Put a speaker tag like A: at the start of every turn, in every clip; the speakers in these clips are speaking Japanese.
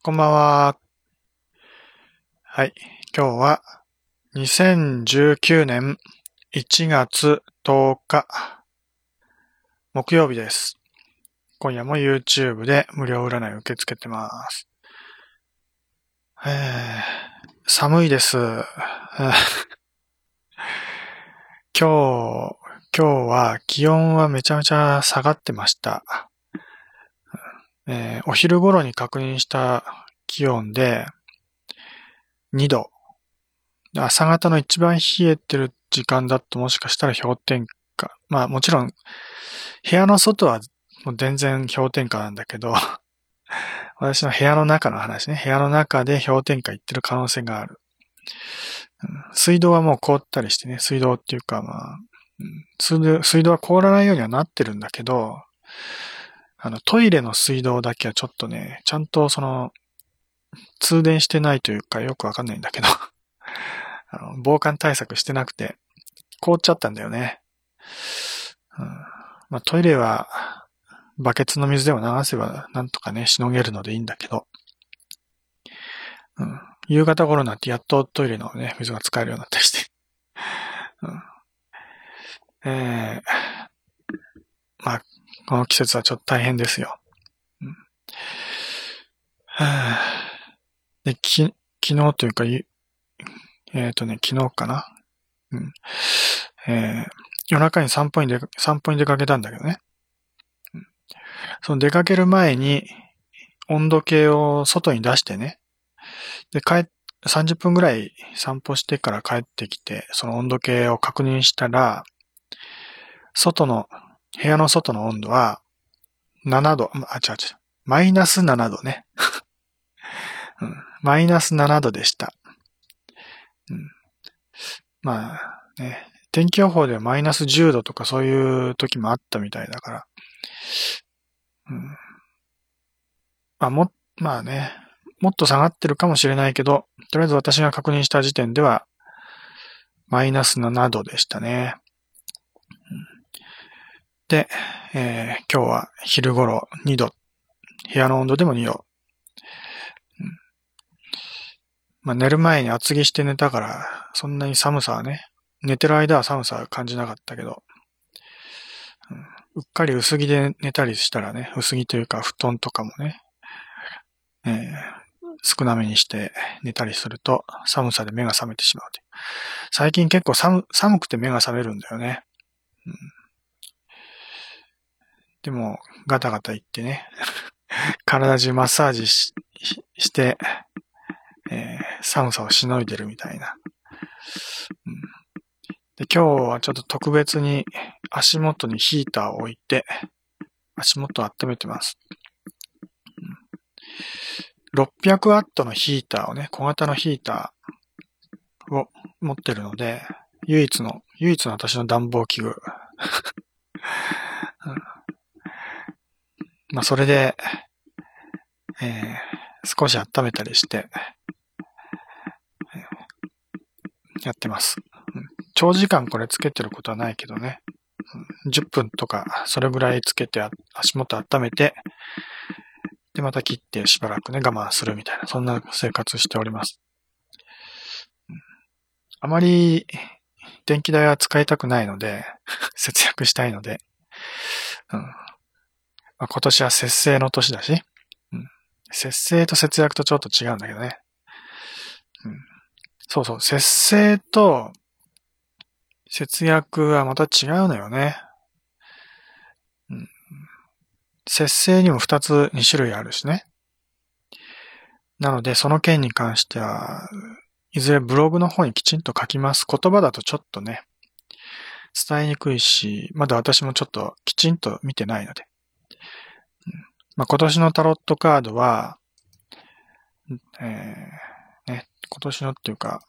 A: こんばんは。はい。今日は2019年1月10日木曜日です。今夜も YouTube で無料占い受け付けてます。えー、寒いです。今日、今日は気温はめちゃめちゃ下がってました。えーお昼頃に確認した気温で2度。朝方の一番冷えてる時間だともしかしたら氷点下。まあもちろん部屋の外はもう全然氷点下なんだけど、私の部屋の中の話ね。部屋の中で氷点下いってる可能性がある。水道はもう凍ったりしてね、水道っていうかまあ、水道は凍らないようにはなってるんだけど、あの、トイレの水道だけはちょっとね、ちゃんとその、通電してないというかよくわかんないんだけど、あの、防寒対策してなくて、凍っちゃったんだよね。うん、まあ、トイレは、バケツの水でも流せばなんとかね、しのげるのでいいんだけど、うん、夕方頃になってやっとトイレのね、水が使えるようになったりして。うん。えー、まあ、この季節はちょっと大変ですよ。うんはで、き、昨日というか、えっ、とね、昨日かな？うん。えー夜中に散歩に出か、散歩に出かけたんだけどね。うんその出かける前に、温度計を外に出してね。で、帰っ、30分ぐらい散歩してから帰ってきて、その温度計を確認したら、外の、部屋の外の温度は、7度、あ、違う違う、マイナス7度ね。うん、マイナス7度でした。うん、まあね、天気予報ではマイナス10度とかそういう時もあったみたいだから。うん、まあも、まあね、もっと下がってるかもしれないけど、とりあえず私が確認した時点では、マイナス7度でしたね。で、えー今日は昼頃2度。部屋の温度でも2度。うんまあ、寝る前に厚着して寝たから、そんなに寒さはね、寝てる間は寒さは感じなかったけど、うんうっかり薄着で寝たりしたらね、薄着というか布団とかもね、えー少なめにして寝たりすると寒さで目が覚めてしまうという。最近結構寒寒くて目が覚めるんだよね。うんでも、ガタガタ言ってね、体中マッサージししして、えー寒さをしのいでるみたいな、うんで。今日はちょっと特別に足元にヒーターを置いて、足元を温めてます。うん600ワットのヒーターをね、小型のヒーターを持ってるので、唯一の、唯一の私の暖房器具。う んまあ、それで、えー少し温めたりして、やってます。長時間これつけてることはないけどね。10分とか、それぐらいつけて足元温めて、で、また切ってしばらくね、我慢するみたいな、そんな生活しております。あまり、電気代は使いたくないので、節約したいので、うんまあ、今年は節制の年だし、うん節制と節約とちょっと違うんだけどね。うんそうそう、節制と節約はまた違うのよね。うん節制にも2つ、2種類あるしね。なので、その件に関しては、いずれブログの方にきちんと書きます。言葉だとちょっとね、伝えにくいし、まだ私もちょっときちんと見てないので。まあ、今年のタロットカードは、えーね、今年のっていうか、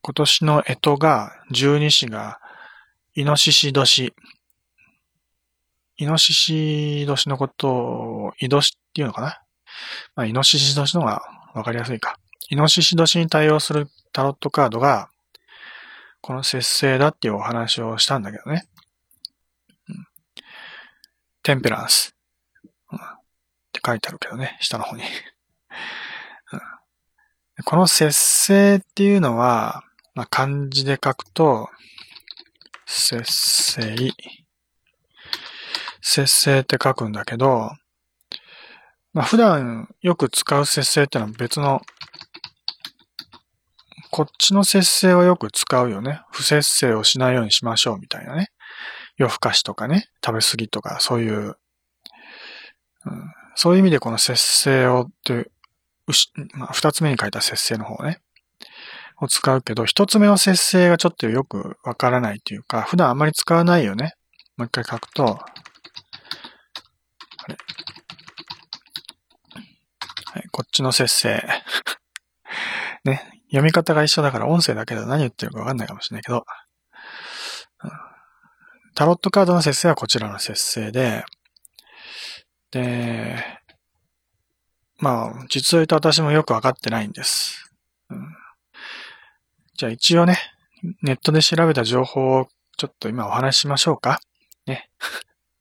A: 今年の干支が、十二支が、イノシシ年。イノシシ年のことを、イドシっていうのかな？まあ、イノシシ年の方がわかりやすいか。イノシシ年に対応するタロットカードが、この節制だっていうお話をしたんだけどね。うんテンペランス。書いてあるけどね、下の方に。この節制っていうのは、まあ、漢字で書くと、節制。節制って書くんだけど、まあ、普段よく使う節制ってのは別の、こっちの節制はよく使うよね。不節制をしないようにしましょうみたいなね。夜更かしとかね、食べ過ぎとか、そういう、うん、そういう意味でこの節制をって、まあ、二つ目に書いた節制の方ね。を使うけど、一つ目の節制がちょっとよくわからないというか、普段あんまり使わないよね。もう一回書くと、あれはい、こっちの節制。ね、読み方が一緒だから音声だけで何言ってるかわかんないかもしれないけど、タロットカードの節制はこちらの節制で、で、まあ、実を言うと私もよくわかってないんです。うんじゃあ一応ね、ネットで調べた情報をちょっと今お話ししましょうか。ね。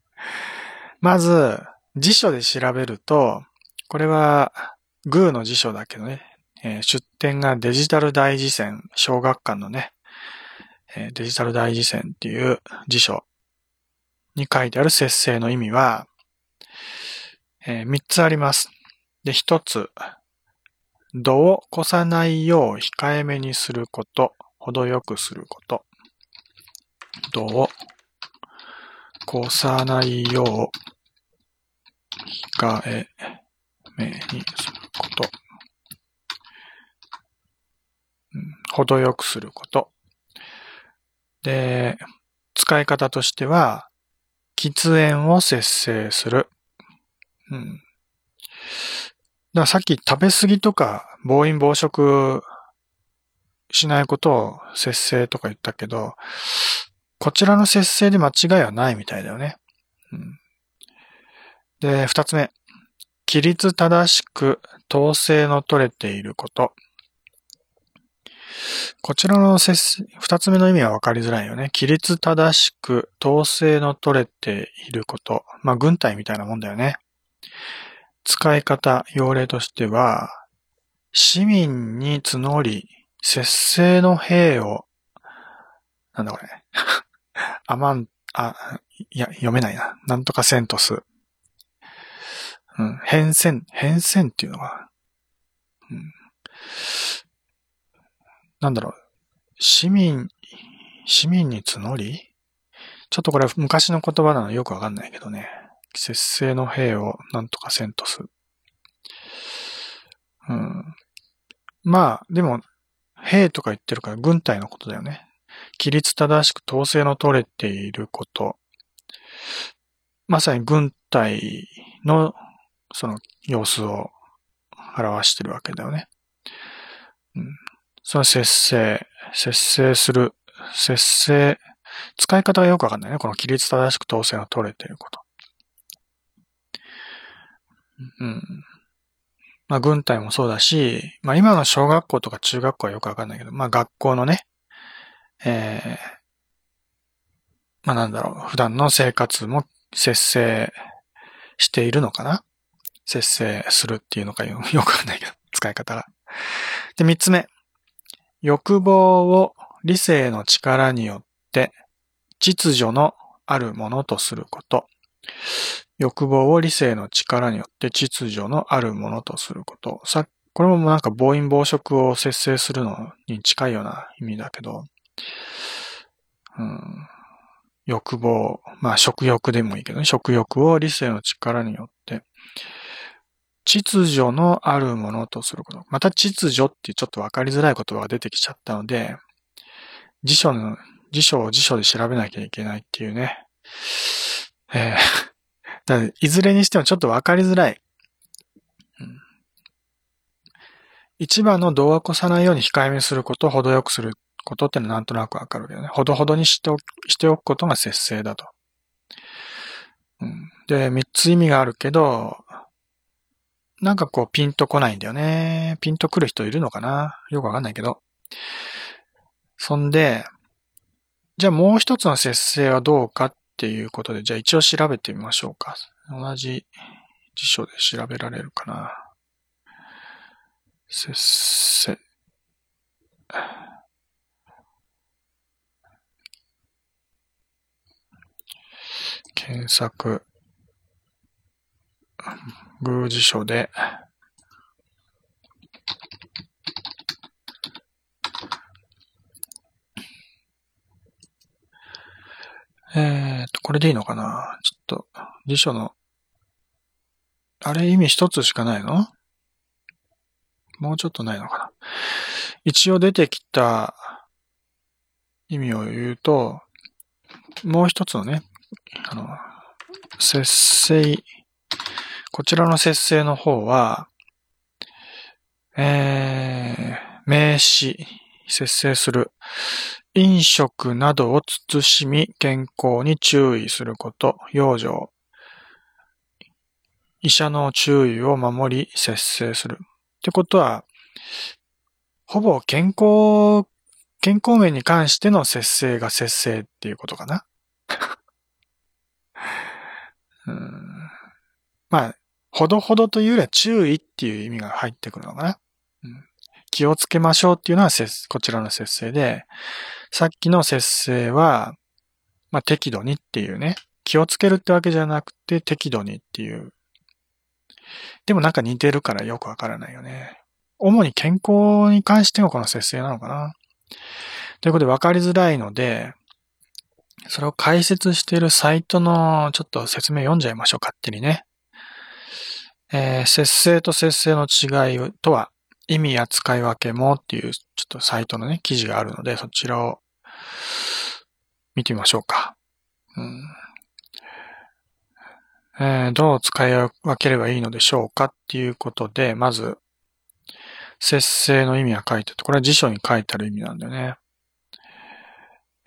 A: まず、辞書で調べると、これは、グーの辞書だけどね、えー、出典がデジタル大辞典、小学館のね、えー、デジタル大辞典っていう辞書に書いてある節制の意味は、えー、3つあります。で、1つ、度を越さないよう控えめにすること、程よくすること。度を越さないよう控えめにすること。うん、程よくすること。で、使い方としては、喫煙を節制する。うん、だからさっき食べ過ぎとか暴飲暴食しないことを節制とか言ったけど、こちらの節制で間違いはないみたいだよね。うん、で、二つ目。規律正しく統制の取れていること。こちらの節、二つ目の意味は分かりづらいよね。規律正しく統制の取れていること。まあ、軍隊みたいなもんだよね。使い方、用例としては、市民に募り、節制の兵を、なんだこれ。アマン、あ、いや、読めないな。なんとかセントス。うん、変遷、変遷っていうのは、うん、なんだろう。市民、市民に募り？ちょっとこれ昔の言葉なのよくわかんないけどね。節制の兵をなんとかせんとす。うん。まあ、でも、兵とか言ってるから軍隊のことだよね。規律正しく統制の取れていること。まさに軍隊のその様子を表してるわけだよね。うん、その節制、節制する、節制、使い方がよくわかんないね。この規律正しく統制の取れていること。うん。まあ、軍隊もそうだし、まあ、今の小学校とか中学校はよくわかんないけど、まあ、学校のね、ええー、まあ、なんだろう、普段の生活も節制しているのかな？節制するっていうのかよ くわかんないけど、使い方が。で、三つ目。欲望を理性の力によって秩序のあるものとすること。欲望を理性の力によって秩序のあるものとすること。さ、これもなんか暴飲暴食を節制するのに近いような意味だけど、うん、欲望、まあ食欲でもいいけどね、食欲を理性の力によって、秩序のあるものとすること。また秩序ってちょっとわかりづらい言葉が出てきちゃったので、辞書の、辞書を辞書で調べなきゃいけないっていうね。えーだいずれにしてもちょっとわかりづらい。うん、一番の度を越さないように控えめにすること、程よくすることってのはなんとなくわかるけどね。ほどほどにしておしておくことが節制だと。うん、で、三つ意味があるけど、なんかこうピンとこないんだよね。ピンとくる人いるのかな？よくわかんないけど。そんで、じゃあもう一つの節制はどうかっっていうことで、じゃあ一応調べてみましょうか。同じ辞書で調べられるかな。節制。検索、宮司書で、えーと、これでいいのかな？ちょっと、辞書の、あれ意味一つしかないの？もうちょっとないのかな？一応出てきた意味を言うと、もう一つのね、あの、節制、こちらの節制の方は、えー、名詞、節制する。飲食などを慎み、健康に注意すること、養生。医者の注意を守り、節制する。ってことは、ほぼ健康、健康面に関しての節制が節制っていうことかな。うんまあ、ほどほどというよりは注意っていう意味が入ってくるのかな。うん、気をつけましょうっていうのはこちらの節制で、さっきの節制は、まあ、適度にっていうね、気をつけるってわけじゃなくて適度にっていう。でもなんか似てるからよくわからないよね。主に健康に関してもこの節制なのかな。ということで分かりづらいので、それを解説しているサイトのちょっと説明読んじゃいましょう、勝手にね。えー、節制と節制の違いとは、意味や使い分けもっていう、ちょっとサイトのね、記事があるので、そちらを見てみましょうか。うんえー、どう使い分ければいいのでしょうかっていうことで、まず、節制の意味は書いてて、これは辞書に書いてある意味なんだよね。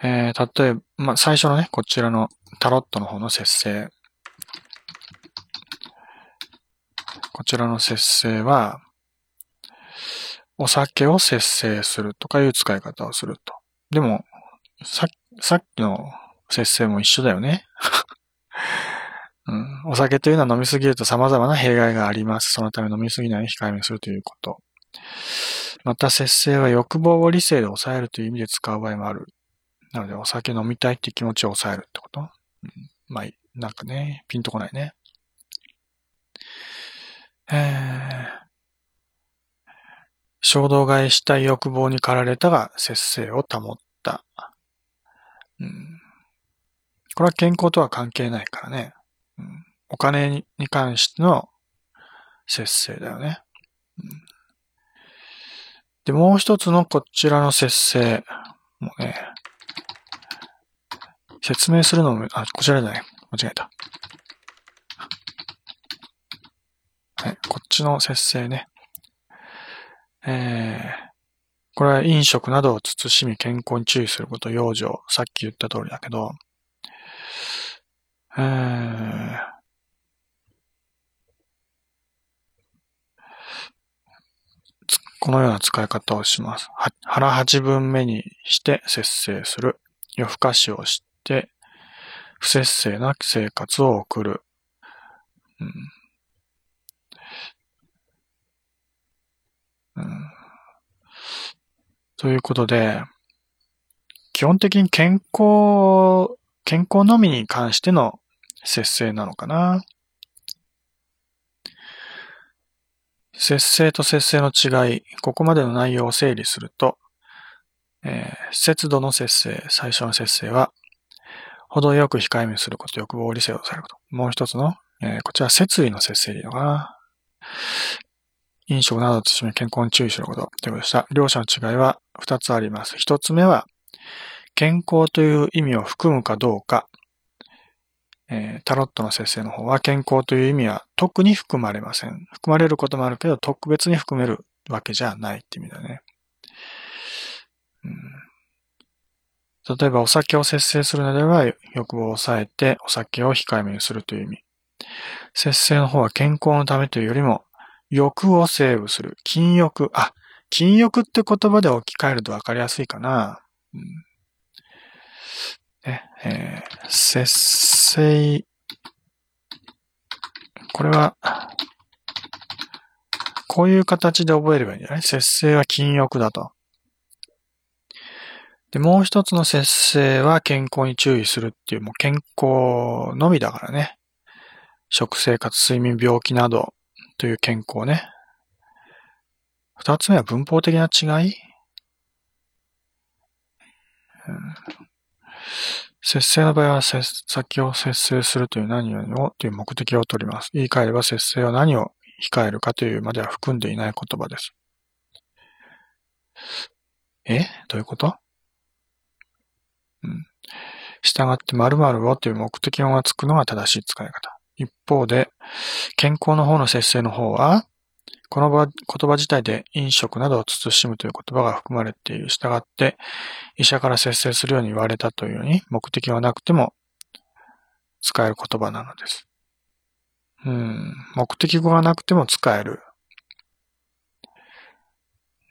A: えー、例えば、まあ、最初のね、こちらのタロットの方の節制。こちらの節制は、お酒を節制するとかいう使い方をすると。でも、ささっきの節制も一緒だよね。うん、お酒というのは飲みすぎると様々な弊害があります。そのため飲みすぎないように控えめにするということ。また節制は欲望を理性で抑えるという意味で使う場合もある。なので、お酒飲みたいって気持ちを抑えるってこと、うん、まあ、なんかね、ピンとこないね。えー、衝動買いしたい欲望に駆られたが節制を保った。うん、これは健康とは関係ないからね。うん、お金に関しての節制だよね。うん、で、もう一つのこちらの節制もね、説明するのも、あ、こちらじゃない。間違えた。はい、こっちの節制ね。えー、これは飲食などを慎み健康に注意すること、養生。さっき言った通りだけど、えー、このような使い方をします。腹八分目にして節制する。夜更かしをして、不節制な生活を送る。うんということで、基本的に健康、健康のみに関しての節制なのかな。節制と節制の違い、ここまでの内容を整理すると、えー、節度の節制、最初の節制は、程よく控えめすること、欲望を理性をされること。もう一つの、えー、こちら、節意の節制でいいのかな。飲食などとして健康に注意することということでした。両者の違いは二つあります。一つ目は、健康という意味を含むかどうか。えー、タロットの節制の方は健康という意味は特に含まれません。含まれることもあるけど、特別に含めるわけじゃないって意味だね。うん、例えば、お酒を節制するのでは、欲望を抑えて、お酒を控えめにするという意味。節制の方は健康のためというよりも、欲をセーブする。禁欲。あ、禁欲って言葉で置き換えると分かりやすいかな。うん、ねえー、節制。これは、こういう形で覚えればいいんじゃない？節制は禁欲だと。で、もう一つの節制は健康に注意するっていう、もう健康のみだからね。食生活、睡眠、病気などという健康ね。二つ目は文法的な違い、うん、節制の場合は、先を節制するという何をという目的を取ります。言い換えれば節制は何を控えるかというまでは含んでいない言葉です。え？どういうこと？うん。従って〇〇をという目的語がつくのが正しい使い方。一方で、健康の方の節制の方は、この言葉自体で飲食などを慎むという言葉が含まれている。従って、医者から節制するように言われたというように、目的がなくても使える言葉なのです。うん、目的語がなくても使える。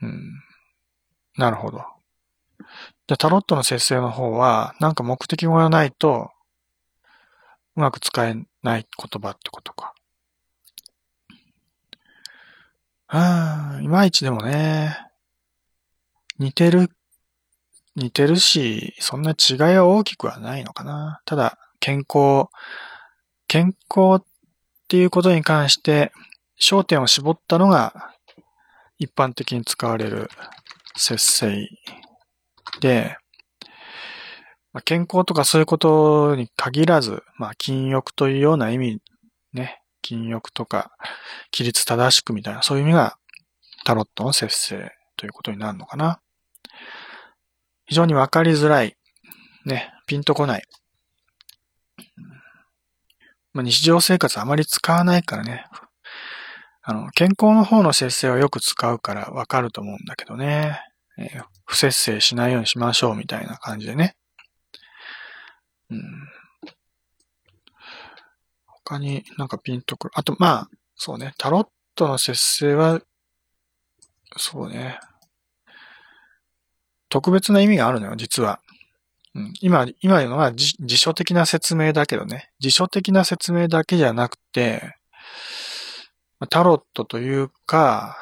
A: うん、なるほど。で、タロットの節制の方は、なんか目的語がないと、うまく使えない言葉ってことか。ああ、いまいちでもね、似てる、似てるし、そんな違いは大きくはないのかな。ただ、健康、健康っていうことに関して、焦点を絞ったのが、一般的に使われる節制で、まあ、健康とかそういうことに限らず、まあ、禁欲というような意味、ね、禁欲とか、規律正しくみたいな、そういう意味がタロットの節制ということになるのかな。非常にわかりづらい、ね、ピンとこない。まあ、日常生活あまり使わないからね。あの、健康の方の節制はよく使うからわかると思うんだけどね。えー、不節制しないようにしましょうみたいな感じでね。うん。他になんかピンとくる。あと、まあ、そうね。タロットの節制は、そうね。特別な意味があるのよ、実は。うん、今、今言うのは辞書的な説明だけどね。辞書的な説明だけじゃなくて、タロットというか、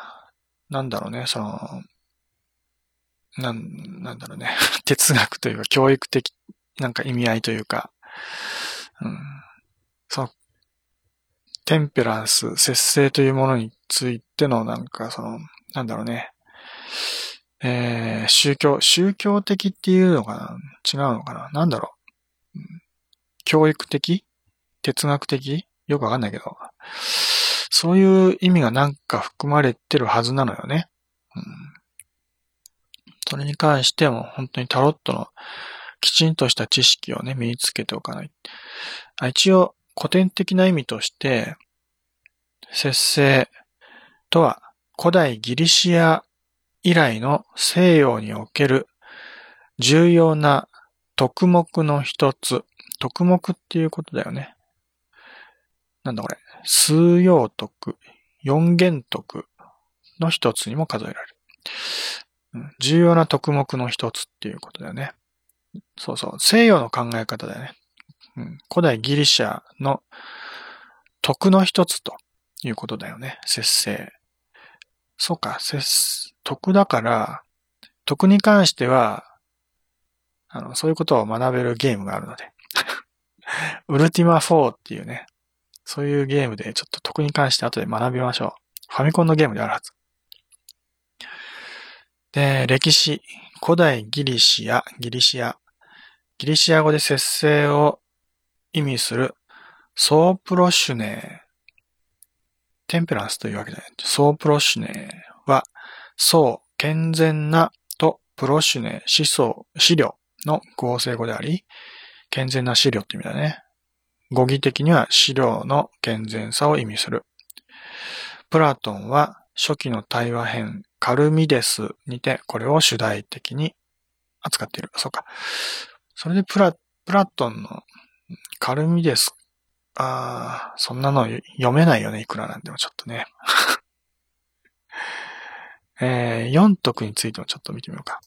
A: なんだろうね、その、なん、なんだろうね。哲学というか、教育的、なんか意味合いというか、うん、その、テンペランス、節制というものについての、なんか、その、なんだろうね。えー、宗教、宗教的っていうのかな？違うのかな？なんだろう、教育的？哲学的？よくわかんないけど。そういう意味がなんか含まれてるはずなのよね。うん。それに関しても本当にタロットのきちんとした知識をね、身につけておかない。一応、古典的な意味として、節制とは古代ギリシア以来の西洋における重要な徳目の一つ。徳目っていうことだよね。なんだこれ。数要徳、四元徳の一つにも数えられる。重要な徳目の一つっていうことだよね。そうそう。西洋の考え方だよね。うん、古代ギリシャの徳の一つということだよね。節制。そうか、節、徳だから、徳に関しては、あの、そういうことを学べるゲームがあるので。ウルティマ4っていうね、そういうゲームでちょっと徳に関して後で学びましょう。ファミコンのゲームであるはず。で、歴史、古代ギリシア、ギリシア、ギリシア語で節制を意味するソープロシュネー。 temperance というわけじゃない。ソープロシュネーは、そう、健全なとプロシュネー、思想、思慮の合成語であり、健全な思慮って意味だね。語義的には資料の健全さを意味する。プラトンは初期の対話編カルミデスにてこれを主題的に扱っている。そうか。それでプラ、プラトンのカルミデス。ああ、そんなの読めないよね。いくらなんでもちょっとね。えー、4徳についてもちょっと見てみようか。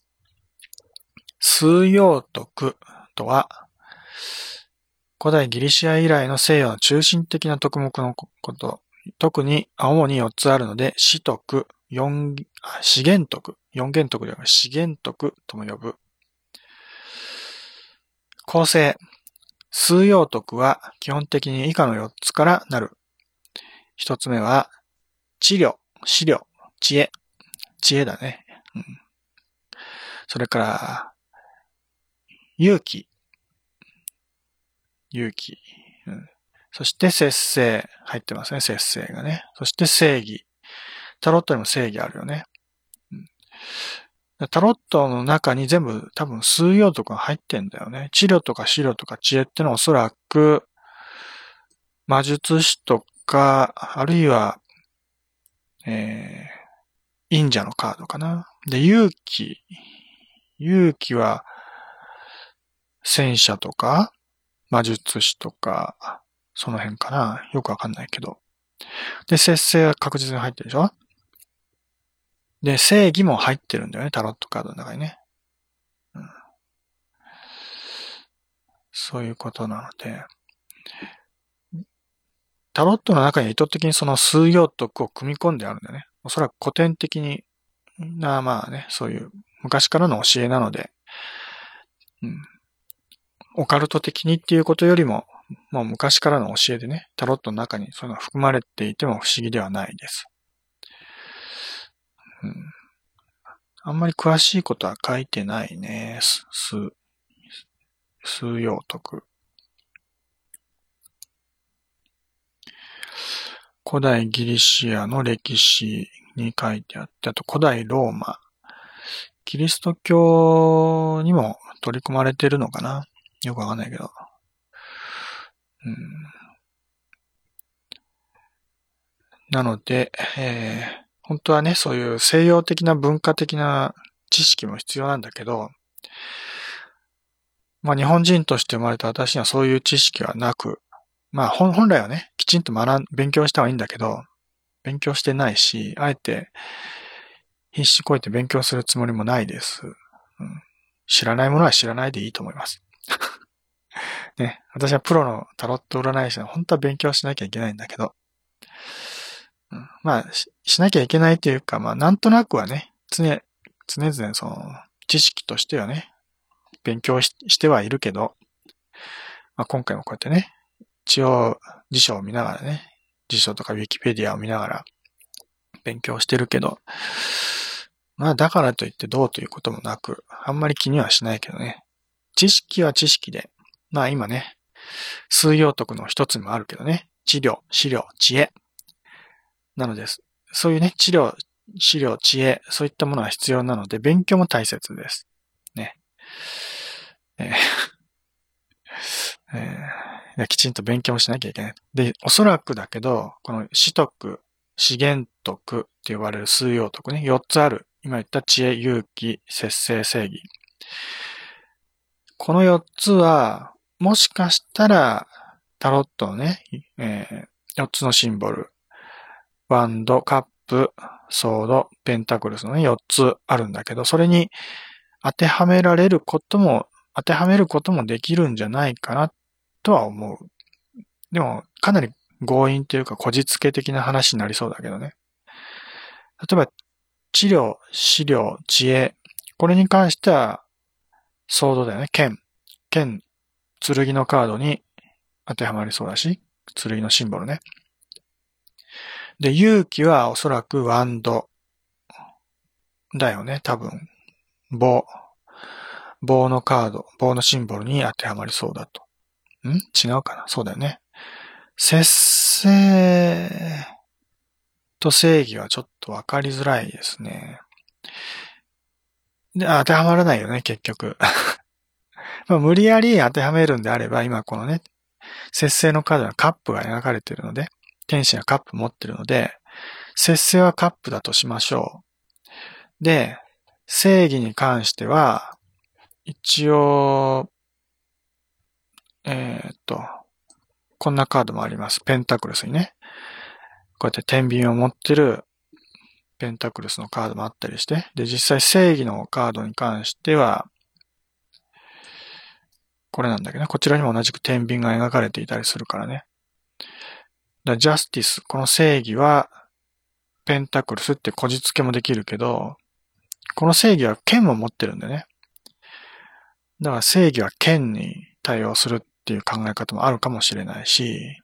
A: 数用徳とは、古代ギリシア以来の西洋の中心的な徳目のこと特に、主に4つあるので、四徳、四、資源徳、四元徳では資源徳とも呼ぶ。構成。数用徳は基本的に以下の4つからなる。1つ目は、治療、資料、知恵。知恵だね。うん、それから、勇気。勇気。うん、そして節制。入ってますね、節制がね。そして正義。タロットにも正義あるよね。タロットの中に全部多分数用とか入ってんだよね。治療とか資料とか知恵ってのはおそらく魔術師とか、あるいは、えー、忍者のカードかな。で、勇気。勇気は、戦車とか、魔術師とか、その辺かな。よくわかんないけど。で、節制は確実に入ってるでしょで、正義も入ってるんだよね、タロットカードの中にね。うん、そういうことなので、タロットの中に意図的にその数用徳を組み込んであるんだよね。おそらく古典的にな、まあね、そういう昔からの教えなので、うん、オカルト的にっていうことよりも、もう昔からの教えでね、タロットの中にそういうのが含まれていても不思議ではないです。うん、あんまり詳しいことは書いてないね。す数、数用徳。古代ギリシアの歴史に書いてあって、あと古代ローマ。キリスト教にも取り組まれてるのかな？よくわかんないけど。うん、なので、えー、本当はね、そういう西洋的な文化的な知識も必要なんだけど、まあ日本人として生まれた私にはそういう知識はなく、まあ本来はね、きちんと学ん、勉強した方がいいんだけど、勉強してないし、あえて必死こいて勉強するつもりもないです。うん、知らないものは知らないでいいと思います。ね、私はプロのタロット占い師は本当は勉強しなきゃいけないんだけど、まあし、しなきゃいけないというか、まあ、なんとなくはね、常、常々その、知識としてはね、勉強してはいるけど、まあ、今回もこうやってね、一応辞書を見ながらね、辞書とかウィキペディアを見ながら勉強してるけど、まあだからといってどうということもなく、あんまり気にはしないけどね。知識は知識で、まあ今ね、数用徳の一つにもあるけどね、治療、資料、知恵。なのです。そういうね、治療、資料、知恵、そういったものは必要なので、勉強も大切です。ね。えー えー、きちんと勉強もしなきゃいけない。で、おそらくだけど、この死徳、資源徳って呼ばれる数用徳ね、4つある。今言った知恵、勇気、節制、正義。この4つは、もしかしたら、タロットのね、えー、4つのシンボル、ワンド、カップ、ソード、ペンタクルスのね、4つあるんだけど、それに当てはめられることも、当てはめることもできるんじゃないかなとは思う。でも、かなり強引というか、こじつけ的な話になりそうだけどね。例えば、治療、資料、知恵。これに関しては、ソードだよね。剣。剣、剣。のカードに当てはまりそうだし、剣。のシンボルね。で、勇気はおそらくワンドだよね、多分。棒。棒のカード、棒のシンボルに当てはまりそうだと。ん？違うかな？そうだよね。節制と正義はちょっとわかりづらいですね。で、当てはまらないよね、結局。まあ、無理やり当てはめるんであれば、今このね、節制のカードはカップが描かれているので、天使がカップ持ってるので、節制はカップだとしましょう。で、正義に関しては、一応、えー、っと、こんなカードもあります。ペンタクルスにね。こうやって天秤を持ってるペンタクルスのカードもあったりして。で、実際正義のカードに関しては、これなんだけどね。こちらにも同じく天秤が描かれていたりするからね。だジャスティス、この正義は、ペンタクルスってこじつけもできるけど、この正義は剣を持ってるんだよね。だから正義は剣に対応するっていう考え方もあるかもしれないし、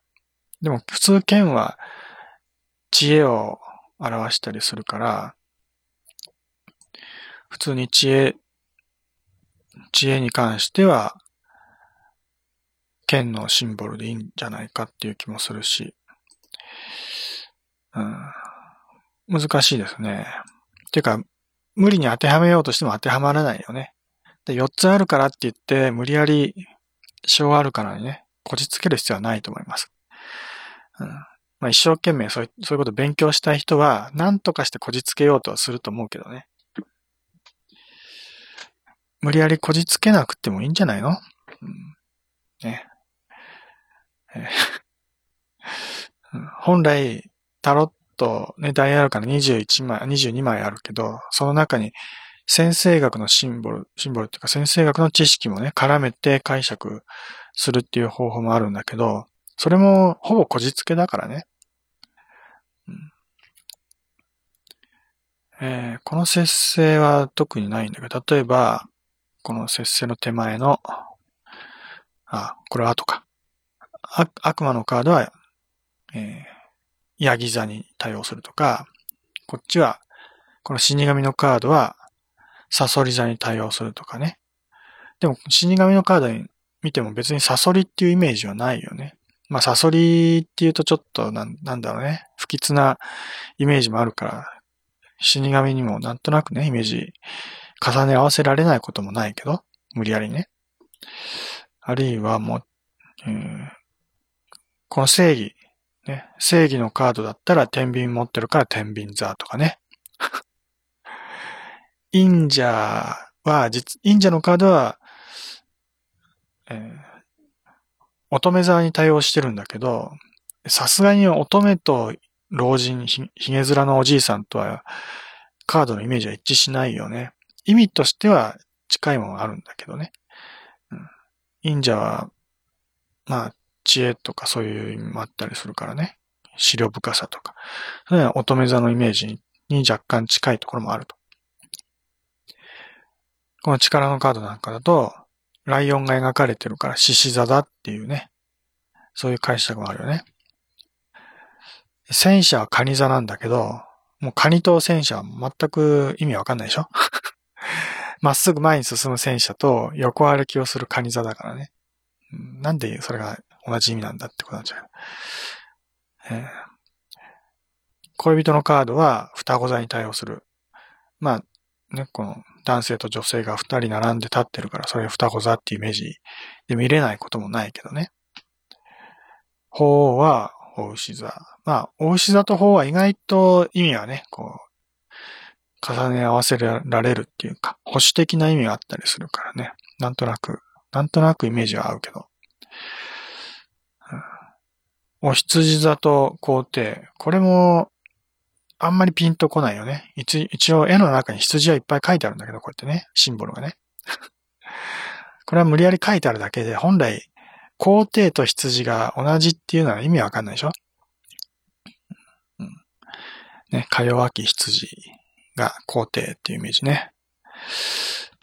A: でも普通剣は知恵を表したりするから、普通に知恵、知恵に関しては、剣のシンボルでいいんじゃないかっていう気もするし、うん、難しいですね。ていうか、無理に当てはめようとしても当てはまらないよね。で4つあるからって言って、無理やり章あるからにね、こじつける必要はないと思います。うんまあ、一生懸命そういうそういうこと勉強したい人は、何とかしてこじつけようとはすると思うけどね。無理やりこじつけなくてもいいんじゃないの、うん、ね。本来、タロット、ね、ダイヤルから21枚、22枚あるけど、その中に先生学のシンボル、シンボルっていうか先生学の知識もね、絡めて解釈するっていう方法もあるんだけど、それもほぼこじつけだからね。うんえー、この節制は特にないんだけど、例えば、この節制の手前の、あ、これは後か。悪魔のカードは、えー、ヤギ座に対応するとか、こっちは、この死神のカードは、サソリ座に対応するとかね。でも、死神のカードに見ても別にサソリっていうイメージはないよね。まあ、サソリっていうとちょっとなん、なんだろうね。不吉なイメージもあるから、死神にもなんとなくね、イメージ重ね合わせられないこともないけど、無理やりね。あるいはもう、えー、この正義、ね、正義のカードだったら天秤持ってるから天秤座とかね。忍者は、実、忍者のカードは、えー乙女座に対応してるんだけど、さすがに乙女と老人、ひげ面のおじいさんとはカードのイメージは一致しないよね。意味としては近いものがあるんだけどね。うん、忍者は、まあ、知恵とかそういう意味もあったりするからね。資料深さとか。それは乙女座のイメージに若干近いところもあると。この力のカードなんかだと、ライオンが描かれてるから獅子座だっていうね。そういう解釈もあるよね。戦車はカニ座なんだけど、もうカニと戦車は全く意味わかんないでしょ？まっすぐ前に進む戦車と横歩きをするカニ座だからね。なんでそれが同じ意味なんだってことなんじゃない、えー、恋人のカードは双子座に対応する。まあ、ね、この男性と女性が二人並んで立ってるから、それ双子座っていうイメージで見れないこともないけどね。法は、大牛座。まあ、大牛座と法は意外と意味はね、こう、重ね合わせられるっていうか、保守的な意味があったりするからね。なんとなく、なんとなくイメージは合うけど。お羊座と皇帝。これも、あんまりピンとこないよね。一一応絵の中に羊はいっぱい書いてあるんだけど、こうやってね、シンボルがね。これは無理やり書いてあるだけで、本来、皇帝と羊が同じっていうのは意味わかんないでしょ？うん。ね、か弱き羊が皇帝っていうイメージね。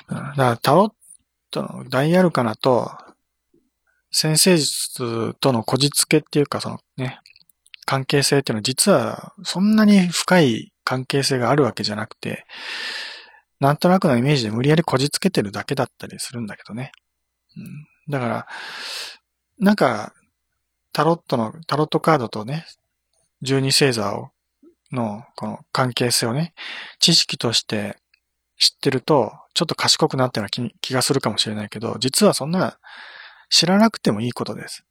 A: だからタロットのダイアルカナと先生術とのこじつけっていうか、そのね、関係性っていうのは実はそんなに深い関係性があるわけじゃなくて、なんとなくのイメージで無理やりこじつけてるだけだったりするんだけどね。うん、だから、なんか、タロットの、タロットカードとね、十二星座を、の、この関係性をね、知識として知ってると、ちょっと賢くなったような気がするかもしれないけど、実はそんな知らなくてもいいことです。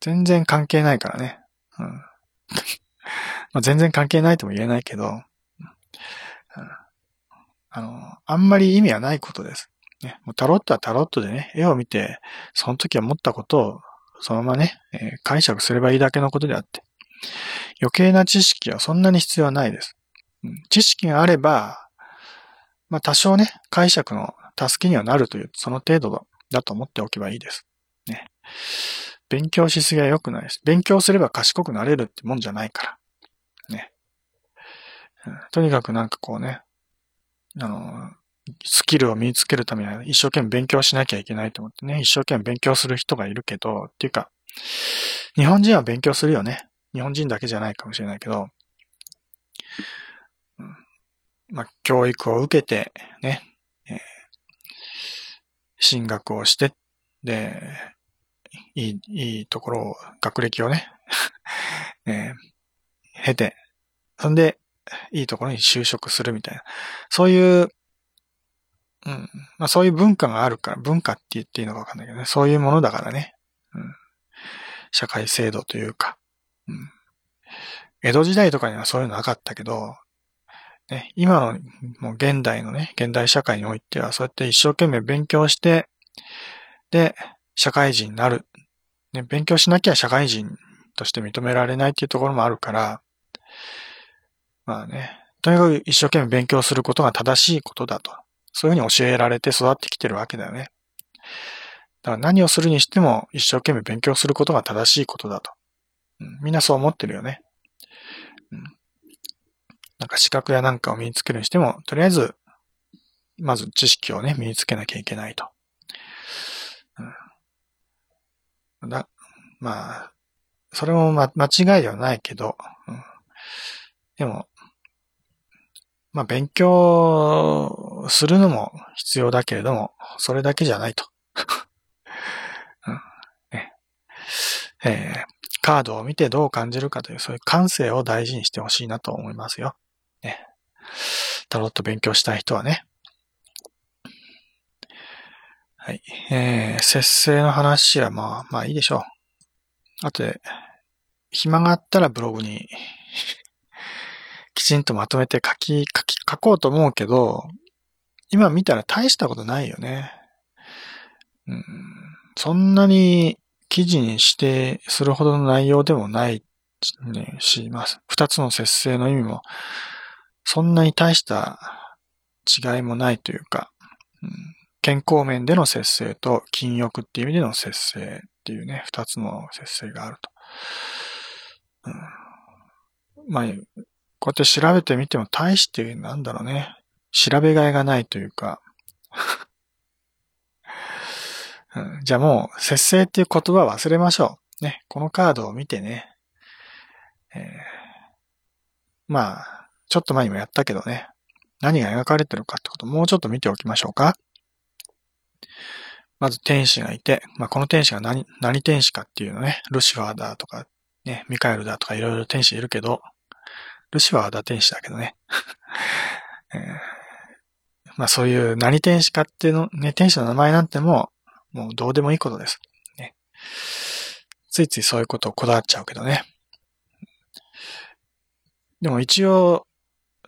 A: 全然関係ないからね。うん。まあ、全然関係ないとも言えないけど、うん、あの、あんまり意味はないことです。ね、もうタロットはタロットでね、絵を見て、その時は持ったことをそのままね、えー、解釈すればいいだけのことであって、余計な知識はそんなに必要はないです。うん、知識があれば、まあ多少ね、解釈の助けにはなるという、その程度だと思っておけばいいです。ね。勉強しすぎは良くないです。勉強すれば賢くなれるってもんじゃないから。ね。とにかくなんかこうね、あの、スキルを身につけるためには一生懸命勉強しなきゃいけないと思ってね、一生懸命勉強する人がいるけど、っていうか、日本人は勉強するよね。日本人だけじゃないかもしれないけど、まあ、教育を受けて、ね、えー、進学をして、で、いい、いいところを、学歴をね、えー、経て、そんで、いいところに就職するみたいな。そういう、うん。まあそういう文化があるから、文化って言っていいのかわかんないけどね。そういうものだからね。うん。社会制度というか。うん。江戸時代とかにはそういうのなかったけど、ね、今の、もう現代のね、現代社会においては、そうやって一生懸命勉強して、で、社会人になる。ね、勉強しなきゃ社会人として認められないっていうところもあるから、まあね、とにかく一生懸命勉強することが正しいことだと。そういうふうに教えられて育ってきてるわけだよね。だから何をするにしても一生懸命勉強することが正しいことだと。うん、みんなそう思ってるよね。うん。なんか資格やなんかを身につけるにしても、とりあえず、まず知識をね、身につけなきゃいけないと。うん。だ、まあ、それも、ま、間違いではないけど、うん、でも、まあ、勉強するのも必要だけれども、それだけじゃないと。うんねえー、カードを見てどう感じるかという、そういう感性を大事にしてほしいなと思いますよ。ね、タロット勉強したい人はね。はい。えー、節制の話はまあ、まあいいでしょう。あとで、暇があったらブログに きちんとまとめて書き、書き、書こうと思うけど、今見たら大したことないよね。うん、そんなに記事にしてするほどの内容でもない、し、まあ、二つの節制の意味も、そんなに大した違いもないというか、うん、健康面での節制と禁欲っていう意味での節制っていうね、二つの節制があると。うん、まあ、こうやって調べてみても大してなんだろうね。調べがいがないというか うん、じゃあもう、節制っていう言葉忘れましょう。ね。このカードを見てね。えー、まあ、ちょっと前にもやったけどね。何が描かれてるかってこともうちょっと見ておきましょうか。まず天使がいて、まあ、この天使が何、何天使かっていうのね、ルシファーだとか、ね、ミカエルだとかいろいろ天使いるけど、ルシファーは打天使だけどね。えー、まあそういう何天使かっていうの、ね、天使の名前なんてもう、もうどうでもいいことです。ね。ついついそういうことをこだわっちゃうけどね。でも一応、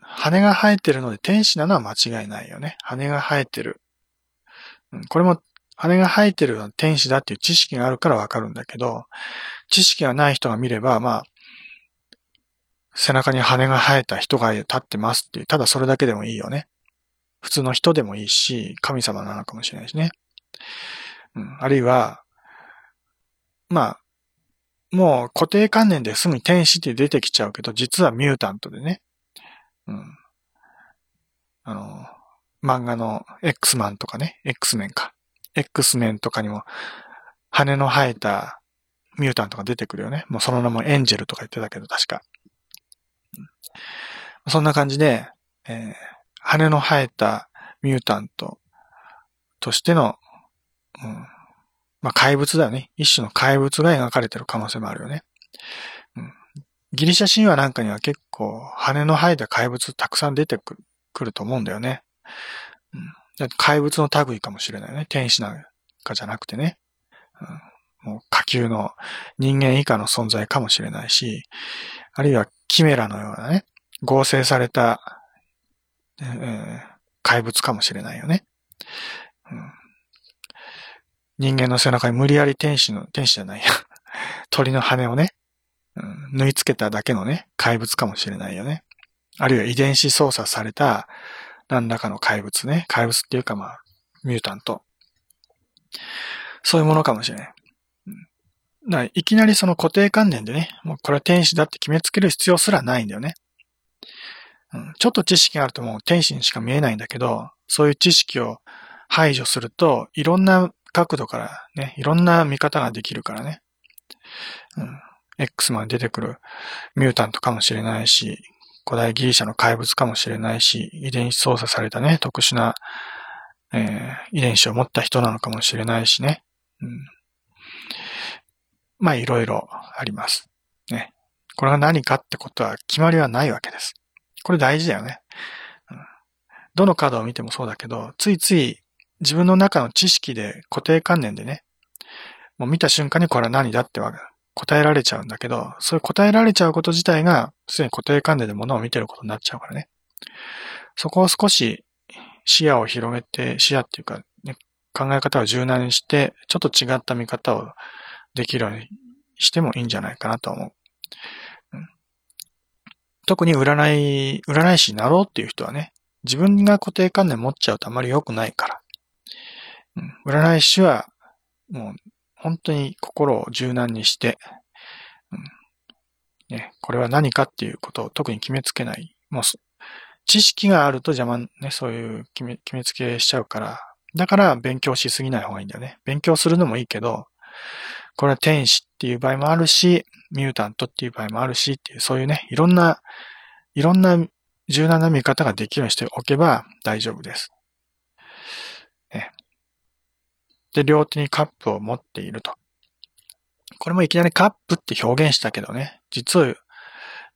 A: 羽が生えてるので天使なのは間違いないよね。羽が生えてる。うん、これも羽が生えてる天使だっていう知識があるからわかるんだけど、知識がない人が見れば、まあ、背中に羽が生えた人が立ってますっていう、ただそれだけでもいいよね。普通の人でもいいし、神様なのかもしれないしね。うん、あるいは、まあ、もう固定観念ですぐ天使って出てきちゃうけど、実はミュータントでね。うん。あの、漫画の X マンとかね、X メンか。X メンとかにも羽の生えたミュータントが出てくるよね。もうその名もエンジェルとか言ってたけど、確か。そんな感じで、えー、羽の生えたミュータントとしての、うん、まあ、怪物だよね。一種の怪物が描かれてる可能性もあるよね。うん、ギリシャ神話なんかには結構羽の生えた怪物たくさん出てくると思うんだよね。怪物の類かもしれないね。天使なんかじゃなくてね。うん、もう下級の人間以下の存在かもしれないし、あるいはキメラのようなね、合成された、えー、怪物かもしれないよね、うん。人間の背中に無理やり天使の、天使じゃないや 鳥の羽をね、うん、縫い付けただけのね、怪物かもしれないよね。あるいは遺伝子操作された何らかの怪物ね。怪物っていうかまあ、ミュータント。そういうものかもしれない。うん、いきなりその固定観念でね、もうこれは天使だって決めつける必要すらないんだよね。うん、ちょっと知識があるともう天使にしか見えないんだけど、そういう知識を排除すると、いろんな角度からね、いろんな見方ができるからね。うん、X まで出てくるミュータントかもしれないし、古代ギリシャの怪物かもしれないし、遺伝子操作されたね、特殊な、えー、遺伝子を持った人なのかもしれないしね。うん、まあ、いろいろあります。ね。これが何かってことは決まりはないわけです。これ大事だよね。うん、どのカードを見てもそうだけど、ついつい自分の中の知識で固定観念でね、もう見た瞬間にこれは何だってわ答えられちゃうんだけど、そういう答えられちゃうこと自体が、すでに固定観念で物を見てることになっちゃうからね。そこを少し視野を広げて、視野っていうか、ね、考え方を柔軟にして、ちょっと違った見方をできるようにしてもいいんじゃないかなと思う。特に占い、占い師になろうっていう人はね、自分が固定観念持っちゃうとあまり良くないから。うん、占い師は、もう本当に心を柔軟にして、うんね、これは何かっていうことを特に決めつけない。もう、知識があると邪魔、ね、そういう決め決めつけしちゃうから、だから勉強しすぎない方がいいんだよね。勉強するのもいいけど、これは天使っていう場合もあるし、ミュータントっていう場合もあるしっていう、そういうね、いろんな、いろんな柔軟な見方ができるようにしておけば大丈夫です。ね、で、両手にカップを持っていると。これもいきなりカップって表現したけどね、実は、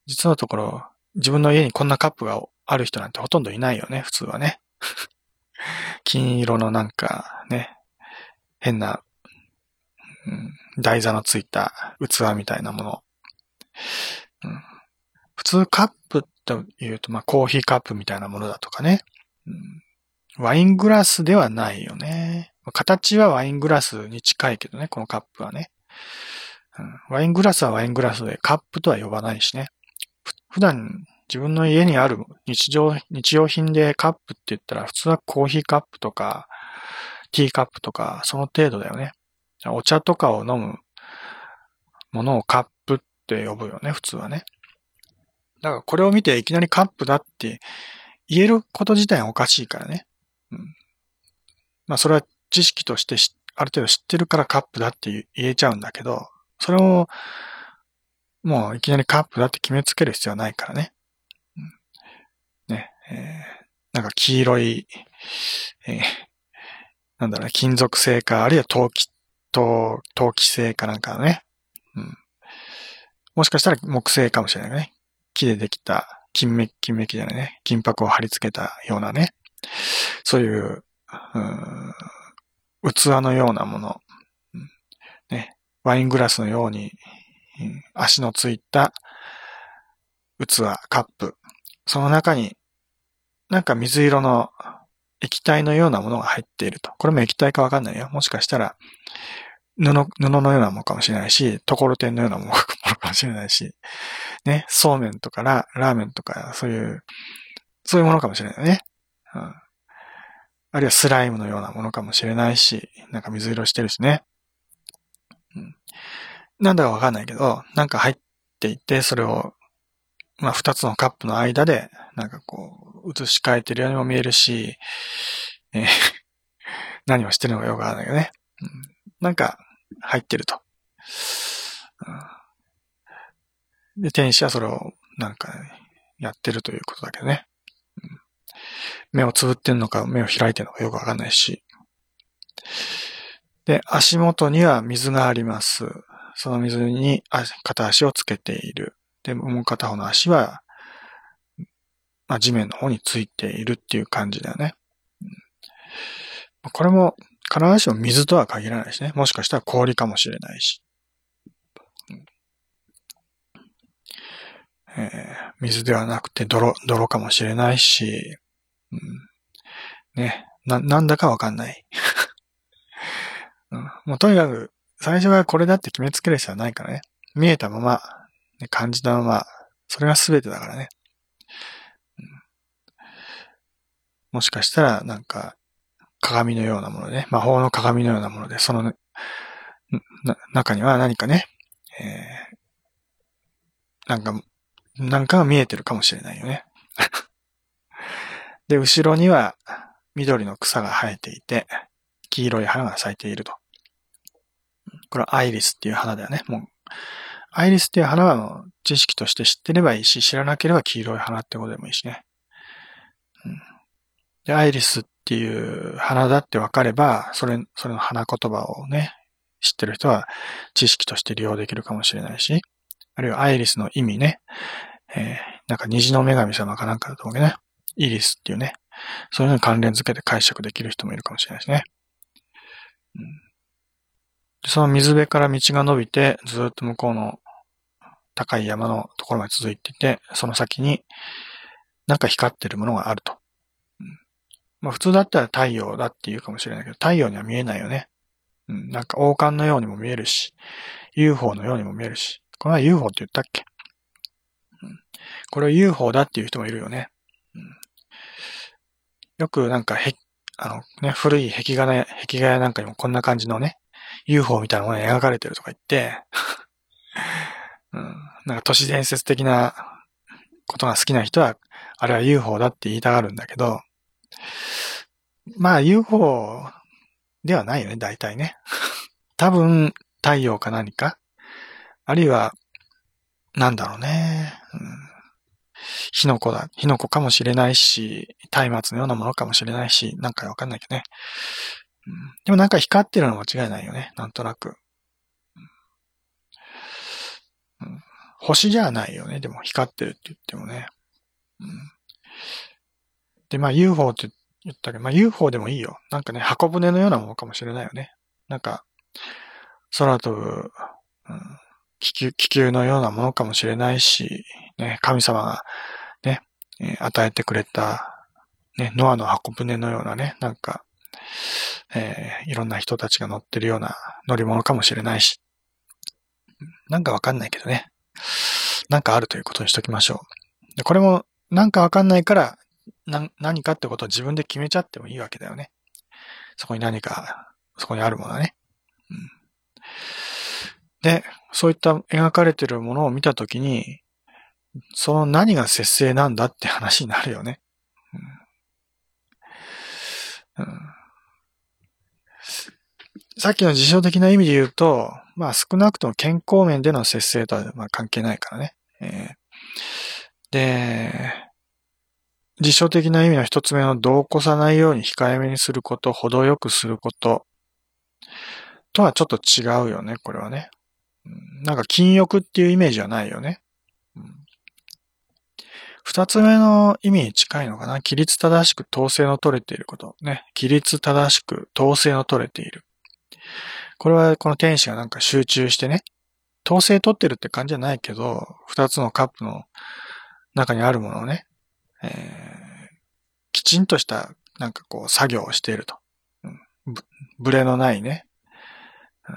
A: 実のところ、自分の家にこんなカップがある人なんてほとんどいないよね、普通はね。金色のなんかね、変な、うん、台座のついた器みたいなもの。うん、普通カップというと、まあコーヒーカップみたいなものだとかね。うん、ワイングラスではないよね。形はワイングラスに近いけどね、このカップはね。うん、ワイングラスはワイングラスでカップとは呼ばないしね。普段自分の家にある日常、日用品でカップって言ったら普通はコーヒーカップとかティーカップとかその程度だよね。お茶とかを飲むものをカップって呼ぶよね、普通はね。だからこれを見ていきなりカップだって言えること自体はおかしいからね。まあそれは知識としてある程度知ってるからカップだって言えちゃうんだけど、それをもういきなりカップだって決めつける必要はないからね。うん、ね、えー、なんか黄色い、えー、なんだろうね、金属製か、あるいは陶器、陶、陶器製かなんかね。うん。もしかしたら木製かもしれないね。木でできた金メッキ、金メッキじゃないね。金箔を貼り付けたようなね。そういう、うん。器のようなもの、ね、ワイングラスのように、足のついた器、カップ、その中になんか水色の液体のようなものが入っていると。これも液体かわかんないよ。もしかしたら布、布のようなものかもしれないし、ところてんのようなものかもしれないし、ね、そうめんとかララーメンとか、そういう、そういうものかもしれないね。うん。あるいはスライムのようなものかもしれないし、なんか水色してるしね。うん、なんだかわかんないけど、なんか入っていて、それを、まあ二つのカップの間で、なんかこう、映し替えてるようにも見えるし、えー、何をしてるのかよくわかんないけどね。うん、なんか入ってると。で、天使はそれをなんかやってるということだけどね。目をつぶってんのか、目を開いてんのかよくわかんないし。で、足元には水があります。その水に片足をつけている。で、もう片方の足は、まあ、地面の方についているっていう感じだよね。これも、必ずしも水とは限らないしね。もしかしたら氷かもしれないし。えー、水ではなくて泥、泥かもしれないし、うん、ね、な、なんだかわかんない。うん、もうとにかく、最初はこれだって決めつける必要はないからね。見えたまま、ね、感じたまま、それが全てだからね。うん、もしかしたら、なんか、鏡のようなものでね、魔法の鏡のようなもので、その、な、中には何かね、えー、なんか、なんかが見えてるかもしれないよね。で、後ろには緑の草が生えていて、黄色い花が咲いていると。これはアイリスっていう花だよね。もう、アイリスっていう花は知識として知ってればいいし、知らなければ黄色い花ってことでもいいしね。うん、で、アイリスっていう花だって分かれば、それ、それの花言葉をね、知ってる人は知識として利用できるかもしれないし、あるいはアイリスの意味ね、えー、なんか虹の女神様かなんかだと思うけどね、イリスっていうね、そういうのに関連づけて解釈できる人もいるかもしれないしね。うん、その水辺から道が伸びて、ずっと向こうの高い山のところまで続いていて、その先になんか光ってるものがあると。うん、まあ普通だったら太陽だっていうかもしれないけど、太陽には見えないよね。うん、なんか王冠のようにも見えるし、UFO のようにも見えるし、これは UFO って言ったっけ、うん、これは UFO だっていう人もいるよね。よくなんかへ、あのね、古い壁画ね、壁画やなんかにもこんな感じのね、UFO みたいなものが描かれてるとか言って、うん、なんか都市伝説的なことが好きな人は、あれは UFO だって言いたがるんだけど、まあ UFO ではないよね、大体ね。多分、太陽か何か？あるいは、なんだろうね。うん、火の粉だ。火の粉かもしれないし、松明のようなものかもしれないし、なんかわかんないけどね。うん、でもなんか光ってるのは間違いないよね。なんとなく。うん、星じゃないよね。でも光ってるって言ってもね。うん、で、まあ UFO って言ったけど、まあ UFO でもいいよ。なんかね、箱舟のようなものかもしれないよね。なんか、空飛ぶ、うん、気球、気球のようなものかもしれないし、ね、神様がね、与えてくれた、ね、ノアの箱舟のようなね、なんか、えー、いろんな人たちが乗ってるような乗り物かもしれないし、なんかわかんないけどね。なんかあるということにしときましょう。でこれも、なんかわかんないから、何かってことを自分で決めちゃってもいいわけだよね。そこに何か、そこにあるものはね。うん、で、そういった描かれてるものを見たときに、その何が節制なんだって話になるよね。うん、うん、さっきの事象的な意味で言うと、まあ少なくとも健康面での節制とはまあ関係ないからね。えー、で、辞書的な意味の一つ目の度を越さないように控えめにすること、程よくすることとはちょっと違うよね、これはね。なんか禁欲っていうイメージはないよね。二つ目の意味に近いのかな。規律正しく統制の取れていること。ね。規律正しく統制の取れている。これはこの天使がなんか集中してね、統制取ってるって感じじゃないけど、二つのカップの中にあるものをね、えー、きちんとしたなんかこう作業をしていると。うん、ブレのないね、うん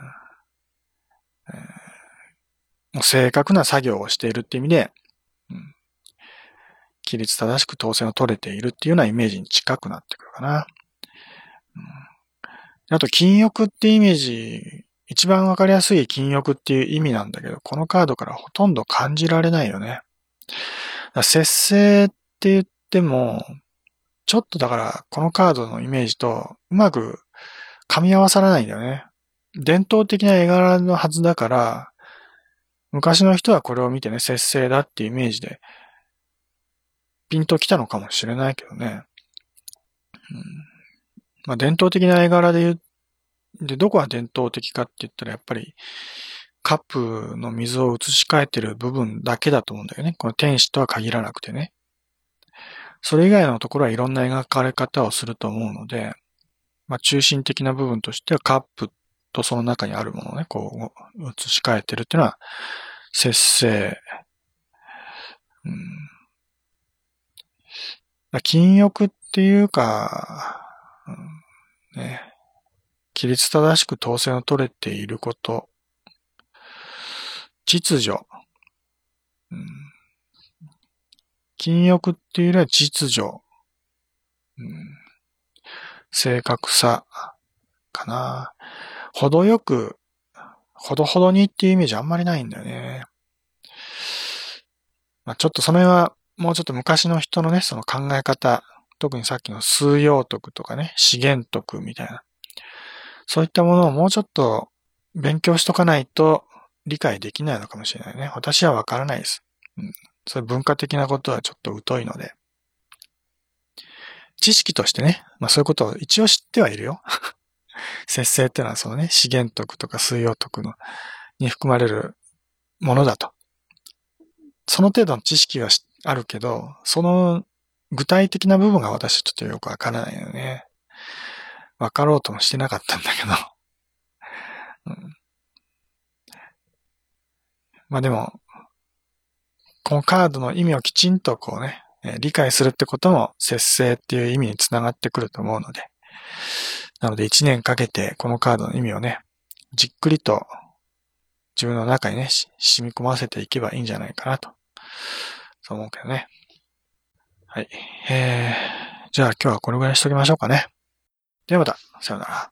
A: えー、もう正確な作業をしているって意味で、うん、規律正しく統制を取れているっていうようなイメージに近くなってくるかな。うん、あと、禁欲ってイメージ、一番わかりやすい禁欲っていう意味なんだけど、このカードからほとんど感じられないよね。節制って言っても、ちょっとだから、このカードのイメージとうまく噛み合わさらないんだよね。伝統的な絵柄のはずだから、昔の人はこれを見てね、節制だっていうイメージで、ピンときたのかもしれないけどね。うん、まあ、伝統的な絵柄で言う、で、どこが伝統的かって言ったらやっぱり、カップの水を移し替えてる部分だけだと思うんだよね。この天使とは限らなくてね。それ以外のところはいろんな描かれ方をすると思うので、まあ、中心的な部分としてはカップとその中にあるものをね、こう、移し替えてるっていうのは、節制。うん。禁欲っていうか、うん、ね、規律正しく統制の取れていること、秩序、うん、禁欲っていうよりは秩序、うん、正確さかな。程よくほどほどにっていうイメージあんまりないんだよね。まあ、ちょっとその辺は、もうちょっと昔の人のね、その考え方、特にさっきの数用徳とかね、資源徳みたいな。そういったものをもうちょっと勉強しとかないと理解できないのかもしれないね。私はわからないです。うん。そういう文化的なことはちょっと疎いので。知識としてね、まあそういうことを一応知ってはいるよ。節制ってのはそのね、資源徳とか水曜徳の、に含まれるものだと。その程度の知識はあるけど、その具体的な部分が私ちょっとよくわからないよね。わかろうともしてなかったんだけど。うん、まあでも、このカードの意味をきちんとこうね、理解するってことも節制っていう意味につながってくると思うので、なので1年かけてこのカードの意味をね、じっくりと自分の中にね、染み込ませていけばいいんじゃないかなと、そう思うけどね。はい。えー、じゃあ今日はこれぐらいにしときましょうかね。ではまた、さよなら。